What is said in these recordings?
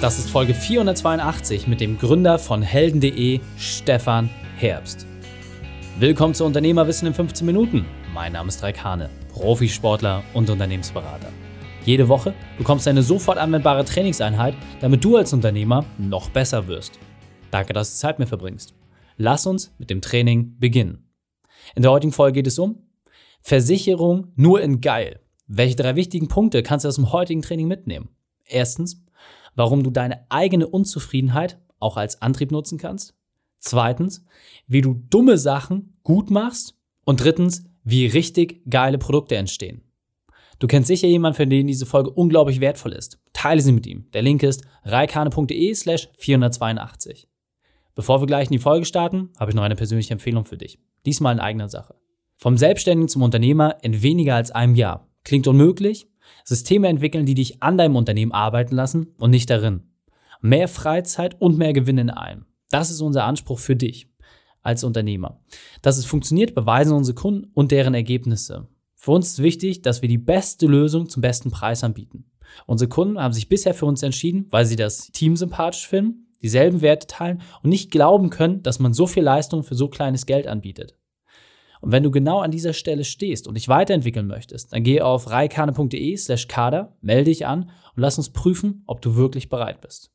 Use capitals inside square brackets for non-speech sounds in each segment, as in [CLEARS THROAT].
Das ist Folge 482 mit dem Gründer von helden.de, Stefan Herbst. Willkommen zu Unternehmerwissen in 15 Minuten. Mein Name ist Raik Hane, Profisportler und Unternehmensberater. Jede Woche bekommst du eine sofort anwendbare Trainingseinheit, damit du als Unternehmer noch besser wirst. Danke, dass du Zeit mit verbringst. Lass uns mit dem Training beginnen. In der heutigen Folge geht es um Versicherung nur in geil. Welche drei wichtigen Punkte kannst du aus dem heutigen Training mitnehmen? Erstens, warum du deine eigene Unzufriedenheit auch als Antrieb nutzen kannst. Zweitens, wie du dumme Sachen gut machst. Und drittens, wie richtig geile Produkte entstehen. Du kennst sicher jemanden, für den diese Folge unglaublich wertvoll ist. Teile sie mit ihm. Der Link ist reikane.de slash 482. Bevor wir gleich in die Folge starten, habe ich noch eine persönliche Empfehlung für dich. Diesmal in eigener Sache. Vom Selbstständigen zum Unternehmer in weniger als einem Jahr. Klingt unmöglich? Systeme entwickeln, die dich an deinem Unternehmen arbeiten lassen und nicht darin. Mehr Freizeit und mehr Gewinn in allem. Das ist unser Anspruch für dich als Unternehmer. Dass es funktioniert, beweisen unsere Kunden und deren Ergebnisse. Für uns ist wichtig, dass wir die beste Lösung zum besten Preis anbieten. Unsere Kunden haben sich bisher für uns entschieden, weil sie das Team sympathisch finden, dieselben Werte teilen und nicht glauben können, dass man so viel Leistung für so kleines Geld anbietet. Und wenn du genau an dieser Stelle stehst und dich weiterentwickeln möchtest, dann gehe auf reikane.de slash kader, melde dich an und lass uns prüfen, ob du wirklich bereit bist.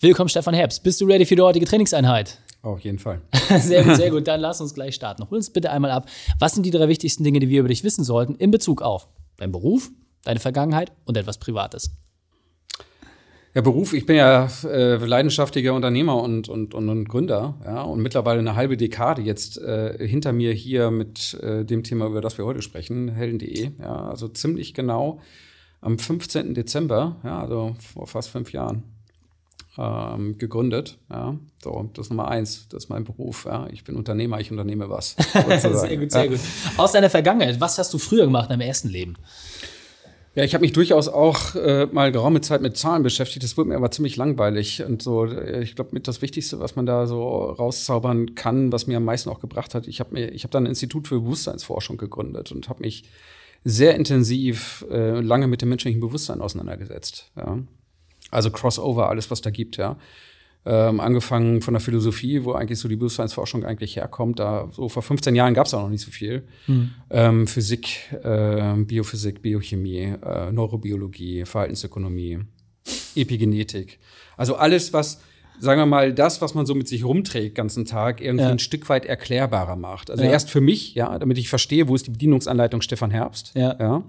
Willkommen, Stefan Herbst. Bist du ready für die heutige Trainingseinheit? Auf jeden Fall. [LAUGHS] sehr gut, sehr gut. Dann lass uns gleich starten. Hol uns bitte einmal ab. Was sind die drei wichtigsten Dinge, die wir über dich wissen sollten in Bezug auf deinen Beruf, deine Vergangenheit und etwas Privates? Ja, Beruf, ich bin ja äh, leidenschaftlicher Unternehmer und, und, und, und, Gründer, ja, und mittlerweile eine halbe Dekade jetzt äh, hinter mir hier mit äh, dem Thema, über das wir heute sprechen, helden.de, ja, also ziemlich genau am 15. Dezember, ja, also vor fast fünf Jahren ähm, gegründet, ja, so, das ist Nummer eins, das ist mein Beruf, ja, ich bin Unternehmer, ich unternehme was. [LAUGHS] sehr gut, sehr ja. gut. Aus deiner Vergangenheit, was hast du früher gemacht in deinem ersten Leben? Ja, ich habe mich durchaus auch äh, mal geraume Zeit mit Zahlen beschäftigt. Das wurde mir aber ziemlich langweilig. Und so, äh, ich glaube, mit das Wichtigste, was man da so rauszaubern kann, was mir am meisten auch gebracht hat, ich habe mir, dann ein Institut für Bewusstseinsforschung gegründet und habe mich sehr intensiv äh, lange mit dem menschlichen Bewusstsein auseinandergesetzt. Ja. Also Crossover, alles, was da gibt, ja. Ähm, angefangen von der Philosophie, wo eigentlich so die Bewusstseinsforschung eigentlich herkommt. Da so vor 15 Jahren gab es auch noch nicht so viel. Mhm. Ähm, Physik, äh, Biophysik, Biochemie, äh, Neurobiologie, Verhaltensökonomie, Epigenetik. Also alles, was sagen wir mal, das, was man so mit sich rumträgt ganzen Tag, irgendwie ja. ein Stück weit erklärbarer macht. Also ja. erst für mich, ja, damit ich verstehe, wo ist die Bedienungsanleitung Stefan Herbst. Ja. ja.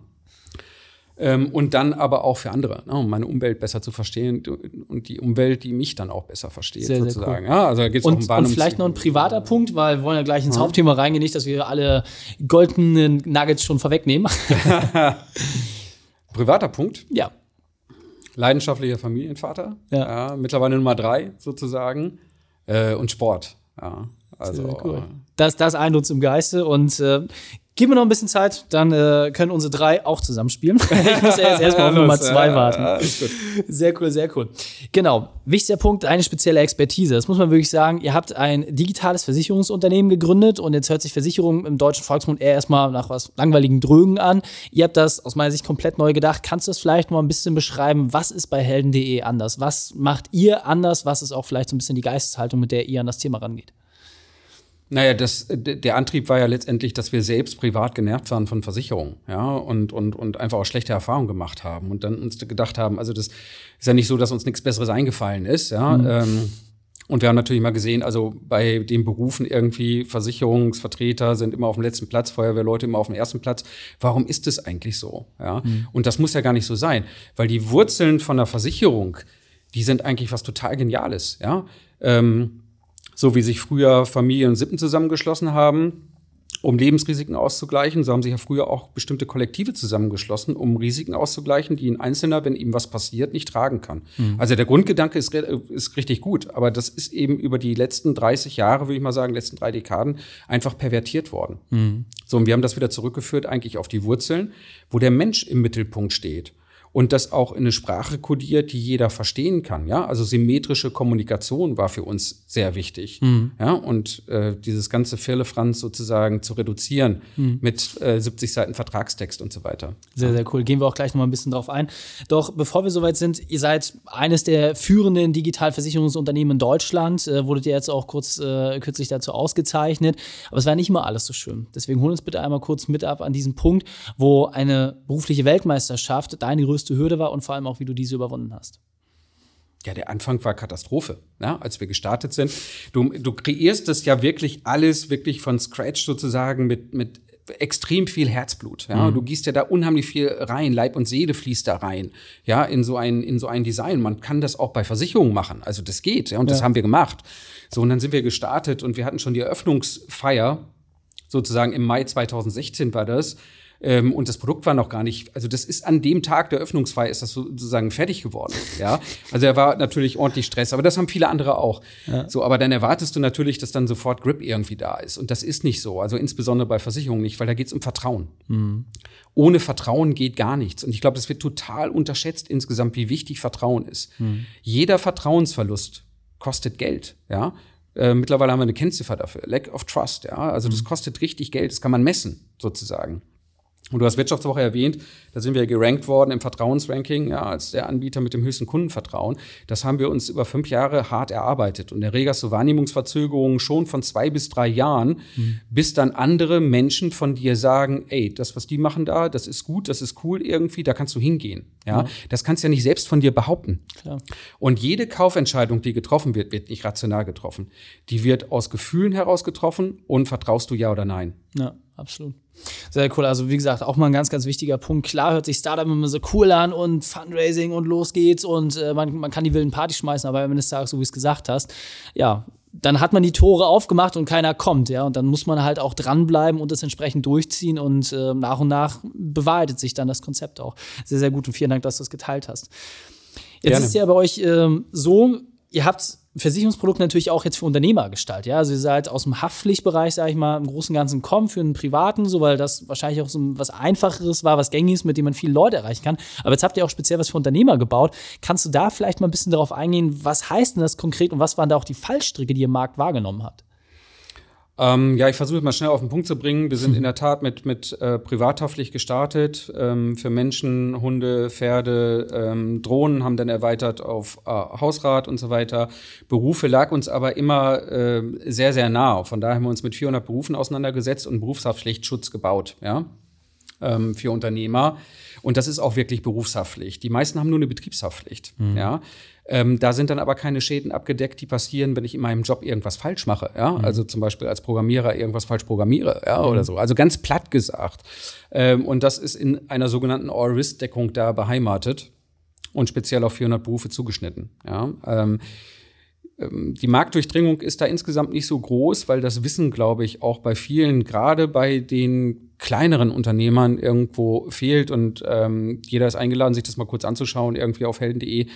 Ähm, und dann aber auch für andere, ne, um meine Umwelt besser zu verstehen und die Umwelt, die mich dann auch besser versteht, sehr, sozusagen. Sehr cool. ja, also da geht's und, auch um und vielleicht noch ein privater Punkt, weil wir wollen ja gleich ins ja. Hauptthema reingehen, nicht, dass wir alle goldenen Nuggets schon vorwegnehmen. [LAUGHS] privater Punkt? Ja. Leidenschaftlicher Familienvater, ja. ja mittlerweile Nummer drei sozusagen. Äh, und Sport, ja. Also, cool. Das, das eint uns im Geiste und äh, Gib mir noch ein bisschen Zeit, dann äh, können unsere drei auch zusammenspielen. [LAUGHS] ich muss ja jetzt erstmal auf Nummer zwei warten. Sehr cool, sehr cool. Genau. Wichtiger Punkt, eine spezielle Expertise. Das muss man wirklich sagen. Ihr habt ein digitales Versicherungsunternehmen gegründet und jetzt hört sich Versicherung im deutschen Volksmund eher erstmal nach was langweiligen Drögen an. Ihr habt das aus meiner Sicht komplett neu gedacht. Kannst du das vielleicht mal ein bisschen beschreiben? Was ist bei helden.de anders? Was macht ihr anders? Was ist auch vielleicht so ein bisschen die Geisteshaltung, mit der ihr an das Thema rangeht? Naja, das, der Antrieb war ja letztendlich, dass wir selbst privat genervt waren von Versicherungen, ja, und, und, und einfach auch schlechte Erfahrungen gemacht haben und dann uns gedacht haben, also das ist ja nicht so, dass uns nichts Besseres eingefallen ist, ja. Mhm. Ähm, und wir haben natürlich mal gesehen, also bei den Berufen irgendwie Versicherungsvertreter sind immer auf dem letzten Platz, Feuerwehrleute immer auf dem ersten Platz. Warum ist das eigentlich so? Ja? Mhm. Und das muss ja gar nicht so sein, weil die Wurzeln von der Versicherung, die sind eigentlich was total Geniales. Ja? Ähm, so wie sich früher Familien und Sippen zusammengeschlossen haben, um Lebensrisiken auszugleichen. So haben sich ja früher auch bestimmte Kollektive zusammengeschlossen, um Risiken auszugleichen, die ein Einzelner, wenn ihm was passiert, nicht tragen kann. Mhm. Also der Grundgedanke ist, ist richtig gut, aber das ist eben über die letzten 30 Jahre, würde ich mal sagen, letzten drei Dekaden einfach pervertiert worden. Mhm. So, und wir haben das wieder zurückgeführt eigentlich auf die Wurzeln, wo der Mensch im Mittelpunkt steht. Und das auch in eine Sprache kodiert, die jeder verstehen kann. Ja, also symmetrische Kommunikation war für uns sehr wichtig. Mhm. Ja, und äh, dieses ganze Firlefanz sozusagen zu reduzieren mhm. mit äh, 70 Seiten Vertragstext und so weiter. Sehr, sehr cool. Gehen wir auch gleich noch mal ein bisschen drauf ein. Doch bevor wir soweit sind, ihr seid eines der führenden Digitalversicherungsunternehmen in Deutschland. Äh, wurdet ihr jetzt auch kurz äh, kürzlich dazu ausgezeichnet. Aber es war nicht immer alles so schön. Deswegen hol uns bitte einmal kurz mit ab an diesen Punkt, wo eine berufliche Weltmeisterschaft deine größte größte Hürde war und vor allem auch, wie du diese überwunden hast. Ja, der Anfang war Katastrophe, ja, als wir gestartet sind. Du, du kreierst das ja wirklich alles wirklich von Scratch sozusagen mit, mit extrem viel Herzblut. Ja, mhm. du gießt ja da unheimlich viel rein, Leib und Seele fließt da rein. Ja, in so ein in so ein Design. Man kann das auch bei Versicherungen machen. Also das geht. Ja, und ja. das haben wir gemacht. So und dann sind wir gestartet und wir hatten schon die Eröffnungsfeier sozusagen im Mai 2016 war das. Ähm, und das Produkt war noch gar nicht, also das ist an dem Tag der Öffnungsfeier ist das sozusagen fertig geworden. [LAUGHS] Ja, also er war natürlich ordentlich Stress, aber das haben viele andere auch. Ja. So, aber dann erwartest du natürlich, dass dann sofort Grip irgendwie da ist. Und das ist nicht so. Also insbesondere bei Versicherungen nicht, weil da geht es um Vertrauen. Mhm. Ohne Vertrauen geht gar nichts. Und ich glaube, das wird total unterschätzt insgesamt, wie wichtig Vertrauen ist. Mhm. Jeder Vertrauensverlust kostet Geld. Ja, äh, mittlerweile haben wir eine Kennziffer dafür. Lack of Trust, ja. Also das mhm. kostet richtig Geld, das kann man messen, sozusagen. Und du hast Wirtschaftswoche erwähnt, da sind wir gerankt worden im Vertrauensranking, ja, als der Anbieter mit dem höchsten Kundenvertrauen. Das haben wir uns über fünf Jahre hart erarbeitet. Und der Reg hast du Wahrnehmungsverzögerungen schon von zwei bis drei Jahren, mhm. bis dann andere Menschen von dir sagen, ey, das, was die machen da, das ist gut, das ist cool irgendwie, da kannst du hingehen. Ja, mhm. das kannst du ja nicht selbst von dir behaupten. Klar. Und jede Kaufentscheidung, die getroffen wird, wird nicht rational getroffen. Die wird aus Gefühlen heraus getroffen und vertraust du ja oder nein. Ja, absolut. Sehr cool. Also, wie gesagt, auch mal ein ganz, ganz wichtiger Punkt. Klar hört sich Startup immer so cool an und Fundraising und los geht's und äh, man, man kann die wilden Partys schmeißen, aber am Ende des Tages, so wie es gesagt hast, ja, dann hat man die Tore aufgemacht und keiner kommt, ja. Und dann muss man halt auch dranbleiben und das entsprechend durchziehen und äh, nach und nach bewahrheitet sich dann das Konzept auch. Sehr, sehr gut und vielen Dank, dass du das geteilt hast. Jetzt Gerne. ist ja bei euch ähm, so, ihr habt Versicherungsprodukt natürlich auch jetzt für Unternehmer gestaltet. Ja? Also ihr seid aus dem Haftpflichtbereich, sage ich mal, im Großen und Ganzen kommen für einen Privaten, so weil das wahrscheinlich auch so was Einfacheres war, was gängiges, mit dem man viele Leute erreichen kann. Aber jetzt habt ihr auch speziell was für Unternehmer gebaut. Kannst du da vielleicht mal ein bisschen darauf eingehen, was heißt denn das konkret und was waren da auch die Fallstricke, die ihr im Markt wahrgenommen habt? Ähm, ja, ich versuche mal schnell auf den Punkt zu bringen. Wir sind [LAUGHS] in der Tat mit, mit äh, privathaftlich gestartet. Ähm, für Menschen, Hunde, Pferde, ähm, Drohnen haben dann erweitert auf äh, Hausrat und so weiter. Berufe lag uns aber immer äh, sehr, sehr nah. Von daher haben wir uns mit 400 Berufen auseinandergesetzt und Berufshaftpflichtschutz gebaut, ja, ähm, für Unternehmer. Und das ist auch wirklich Berufshaftpflicht. Die meisten haben nur eine Betriebshaftpflicht, mhm. ja. Ähm, da sind dann aber keine Schäden abgedeckt, die passieren, wenn ich in meinem Job irgendwas falsch mache. Ja? Mhm. Also zum Beispiel als Programmierer irgendwas falsch programmiere ja? oder mhm. so. Also ganz platt gesagt. Ähm, und das ist in einer sogenannten All-Risk-Deckung da beheimatet und speziell auf 400 Berufe zugeschnitten. Ja? Ähm, die Marktdurchdringung ist da insgesamt nicht so groß, weil das Wissen, glaube ich, auch bei vielen, gerade bei den kleineren Unternehmern irgendwo fehlt und ähm, jeder ist eingeladen, sich das mal kurz anzuschauen, irgendwie auf helden.de.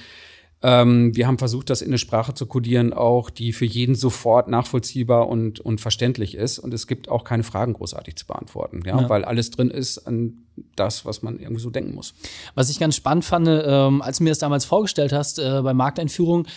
Ähm, wir haben versucht, das in eine Sprache zu kodieren, auch die für jeden sofort nachvollziehbar und, und verständlich ist. Und es gibt auch keine Fragen großartig zu beantworten, ja, ja. weil alles drin ist an das, was man irgendwie so denken muss. Was ich ganz spannend fand, ähm, als du mir das damals vorgestellt hast äh, bei Markteinführung,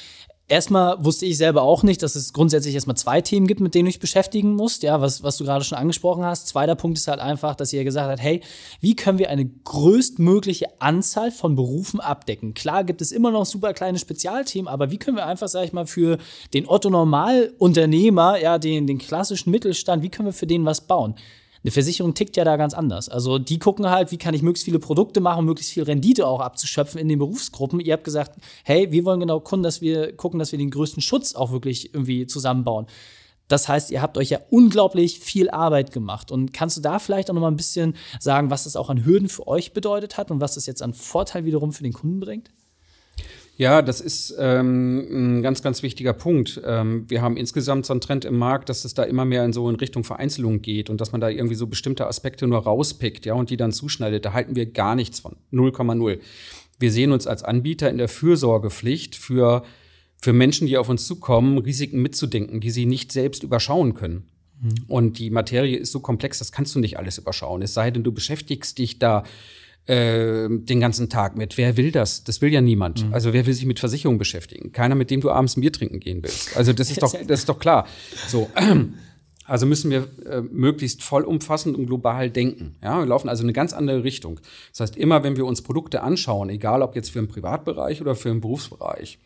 Erstmal wusste ich selber auch nicht, dass es grundsätzlich erstmal zwei Themen gibt, mit denen du dich beschäftigen musst, ja, was, was du gerade schon angesprochen hast. Zweiter Punkt ist halt einfach, dass ihr gesagt habt, hey, wie können wir eine größtmögliche Anzahl von Berufen abdecken? Klar gibt es immer noch super kleine Spezialthemen, aber wie können wir einfach, sag ich mal, für den Otto-Normalunternehmer, ja, den, den klassischen Mittelstand, wie können wir für den was bauen? Eine Versicherung tickt ja da ganz anders. Also die gucken halt, wie kann ich möglichst viele Produkte machen, möglichst viel Rendite auch abzuschöpfen in den Berufsgruppen. Ihr habt gesagt, hey, wir wollen genau gucken, dass wir gucken, dass wir den größten Schutz auch wirklich irgendwie zusammenbauen. Das heißt, ihr habt euch ja unglaublich viel Arbeit gemacht. Und kannst du da vielleicht auch noch mal ein bisschen sagen, was das auch an Hürden für euch bedeutet hat und was das jetzt an Vorteil wiederum für den Kunden bringt? Ja, das ist ähm, ein ganz, ganz wichtiger Punkt. Ähm, wir haben insgesamt so einen Trend im Markt, dass es da immer mehr in so in Richtung Vereinzelung geht und dass man da irgendwie so bestimmte Aspekte nur rauspickt, ja, und die dann zuschneidet. Da halten wir gar nichts von. 0,0. Wir sehen uns als Anbieter in der Fürsorgepflicht für, für Menschen, die auf uns zukommen, Risiken mitzudenken, die sie nicht selbst überschauen können. Mhm. Und die Materie ist so komplex, das kannst du nicht alles überschauen. Es sei denn, du beschäftigst dich da äh, den ganzen Tag mit. Wer will das? Das will ja niemand. Mhm. Also wer will sich mit Versicherungen beschäftigen? Keiner, mit dem du abends ein Bier trinken gehen willst. Also das ist doch, [LAUGHS] das ist doch klar. So. [CLEARS THROAT] Also müssen wir äh, möglichst vollumfassend und global denken. Ja, wir laufen also in eine ganz andere Richtung. Das heißt, immer wenn wir uns Produkte anschauen, egal ob jetzt für den Privatbereich oder für den Berufsbereich,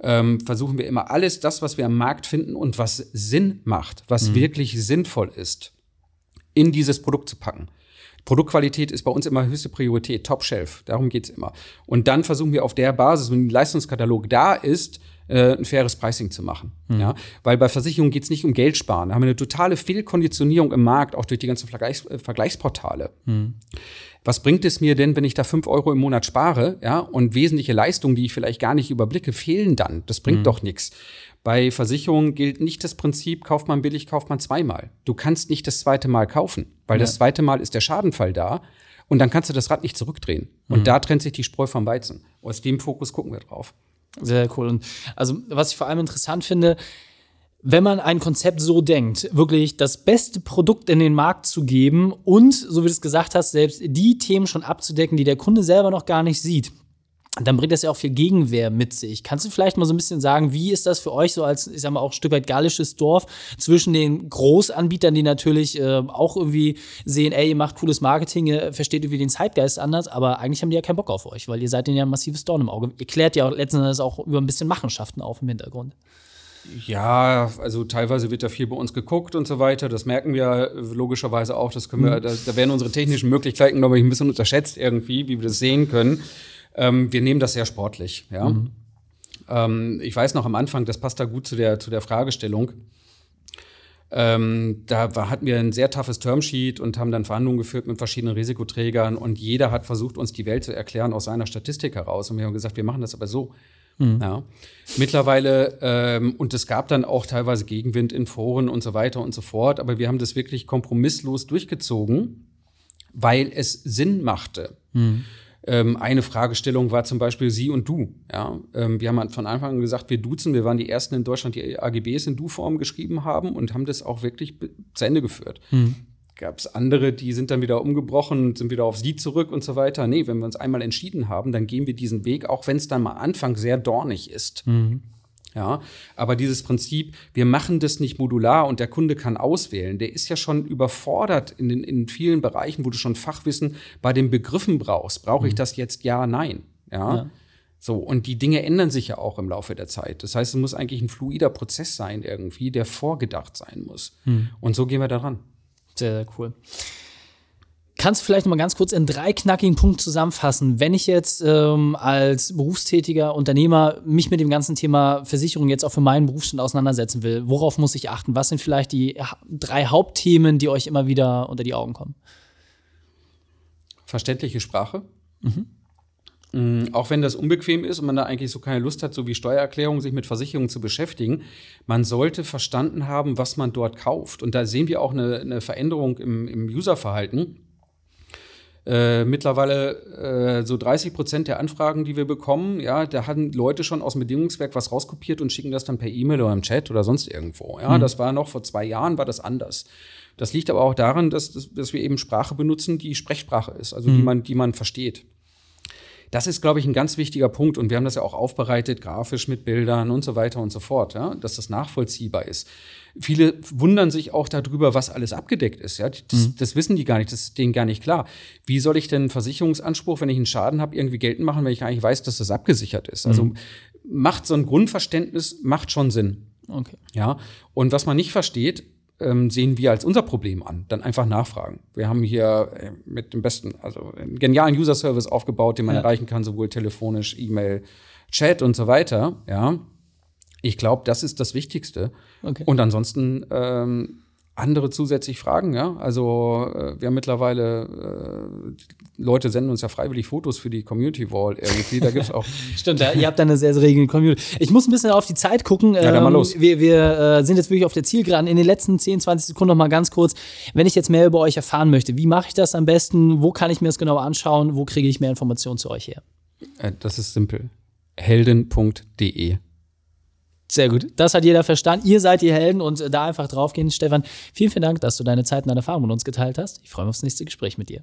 ähm, versuchen wir immer alles das, was wir am Markt finden und was Sinn macht, was mhm. wirklich sinnvoll ist, in dieses Produkt zu packen. Produktqualität ist bei uns immer höchste Priorität, Top Shelf, darum geht's immer. Und dann versuchen wir auf der Basis, wenn ein Leistungskatalog da ist, äh, ein faires Pricing zu machen. Mhm. Ja? Weil bei Versicherungen geht's nicht um Geld sparen. Da haben wir eine totale Fehlkonditionierung im Markt, auch durch die ganzen Vergleichs äh, Vergleichsportale. Mhm. Was bringt es mir denn, wenn ich da fünf Euro im Monat spare, ja, und wesentliche Leistungen, die ich vielleicht gar nicht überblicke, fehlen dann? Das bringt mhm. doch nichts. Bei Versicherungen gilt nicht das Prinzip, kauft man billig, kauft man zweimal. Du kannst nicht das zweite Mal kaufen, weil ja. das zweite Mal ist der Schadenfall da und dann kannst du das Rad nicht zurückdrehen. Und mhm. da trennt sich die Spreu vom Weizen. Aus dem Fokus gucken wir drauf. Sehr cool. Und also, was ich vor allem interessant finde, wenn man ein Konzept so denkt, wirklich das beste Produkt in den Markt zu geben und, so wie du es gesagt hast, selbst die Themen schon abzudecken, die der Kunde selber noch gar nicht sieht dann bringt das ja auch viel Gegenwehr mit sich. Kannst du vielleicht mal so ein bisschen sagen, wie ist das für euch so als, ich sag mal, auch ein Stück weit gallisches Dorf zwischen den Großanbietern, die natürlich äh, auch irgendwie sehen, ey, ihr macht cooles Marketing, ihr versteht irgendwie den Zeitgeist anders, aber eigentlich haben die ja keinen Bock auf euch, weil ihr seid denen ja ein massives Dorn im Auge. Ihr klärt ja letzten Endes auch über ein bisschen Machenschaften auf im Hintergrund. Ja, also teilweise wird da viel bei uns geguckt und so weiter. Das merken wir logischerweise auch. Das können wir, mhm. da, da werden unsere technischen Möglichkeiten, glaube ich, ein bisschen unterschätzt irgendwie, wie wir das sehen können. Ähm, wir nehmen das sehr sportlich. Ja? Mhm. Ähm, ich weiß noch am Anfang, das passt da gut zu der, zu der Fragestellung. Ähm, da war, hatten wir ein sehr toughes Termsheet und haben dann Verhandlungen geführt mit verschiedenen Risikoträgern und jeder hat versucht, uns die Welt zu erklären aus seiner Statistik heraus. Und wir haben gesagt, wir machen das aber so. Mhm. Ja. Mittlerweile, ähm, und es gab dann auch teilweise Gegenwind in Foren und so weiter und so fort, aber wir haben das wirklich kompromisslos durchgezogen, weil es Sinn machte. Mhm. Ähm, eine Fragestellung war zum Beispiel Sie und Du. Ja? Ähm, wir haben von Anfang an gesagt, wir duzen. Wir waren die Ersten in Deutschland, die AGBs in Du-Form geschrieben haben und haben das auch wirklich zu Ende geführt. Mhm. Gab es andere, die sind dann wieder umgebrochen und sind wieder auf Sie zurück und so weiter. Nee, wenn wir uns einmal entschieden haben, dann gehen wir diesen Weg, auch wenn es dann mal Anfang sehr dornig ist. Mhm. Ja, aber dieses Prinzip, wir machen das nicht modular und der Kunde kann auswählen, der ist ja schon überfordert in, den, in vielen Bereichen, wo du schon Fachwissen bei den Begriffen brauchst. Brauche ich mhm. das jetzt? Ja, nein. Ja? ja. So, und die Dinge ändern sich ja auch im Laufe der Zeit. Das heißt, es muss eigentlich ein fluider Prozess sein, irgendwie, der vorgedacht sein muss. Mhm. Und so gehen wir daran. Sehr, sehr cool. Kannst du vielleicht noch mal ganz kurz in drei knackigen Punkten zusammenfassen, wenn ich jetzt ähm, als berufstätiger Unternehmer mich mit dem ganzen Thema Versicherung jetzt auch für meinen Berufsstand auseinandersetzen will, worauf muss ich achten? Was sind vielleicht die drei Hauptthemen, die euch immer wieder unter die Augen kommen? Verständliche Sprache. Mhm. Mhm, auch wenn das unbequem ist und man da eigentlich so keine Lust hat, so wie Steuererklärung, sich mit Versicherungen zu beschäftigen, man sollte verstanden haben, was man dort kauft. Und da sehen wir auch eine, eine Veränderung im, im Userverhalten äh, mittlerweile äh, so 30 Prozent der Anfragen, die wir bekommen, ja, da haben Leute schon aus dem Bedingungswerk was rauskopiert und schicken das dann per E-Mail oder im Chat oder sonst irgendwo. Ja, mhm. das war noch vor zwei Jahren war das anders. Das liegt aber auch daran, dass, dass, dass wir eben Sprache benutzen, die Sprechsprache ist, also mhm. die man, die man versteht. Das ist, glaube ich, ein ganz wichtiger Punkt. Und wir haben das ja auch aufbereitet, grafisch mit Bildern und so weiter und so fort, ja, dass das nachvollziehbar ist. Viele wundern sich auch darüber, was alles abgedeckt ist. Ja? Das, mhm. das, wissen die gar nicht, das ist denen gar nicht klar. Wie soll ich denn einen Versicherungsanspruch, wenn ich einen Schaden habe, irgendwie geltend machen, wenn ich eigentlich weiß, dass das abgesichert ist? Also mhm. macht so ein Grundverständnis macht schon Sinn. Okay. Ja. Und was man nicht versteht, ähm, sehen wir als unser Problem an. Dann einfach nachfragen. Wir haben hier äh, mit dem besten, also einen genialen User-Service aufgebaut, den man ja. erreichen kann, sowohl telefonisch, E-Mail, Chat und so weiter. Ja. Ich glaube, das ist das Wichtigste. Okay. Und ansonsten ähm, andere zusätzlich Fragen, ja. Also äh, wir haben mittlerweile äh, Leute senden uns ja freiwillig Fotos für die Community Wall irgendwie. Da gibt's auch. [LAUGHS] Stimmt, ja, ihr habt da eine sehr, sehr regende Community. Ich muss ein bisschen auf die Zeit gucken. Ja, dann mal ähm, los. Wir, wir äh, sind jetzt wirklich auf der Zielgeraden. In den letzten 10, 20 Sekunden noch mal ganz kurz. Wenn ich jetzt mehr über euch erfahren möchte, wie mache ich das am besten? Wo kann ich mir das genau anschauen? Wo kriege ich mehr Informationen zu euch her? Äh, das ist simpel. Helden.de sehr gut. Das hat jeder verstanden. Ihr seid die Helden und da einfach draufgehen. Stefan, vielen, vielen Dank, dass du deine Zeit und deine Erfahrung mit uns geteilt hast. Ich freue mich aufs nächste Gespräch mit dir.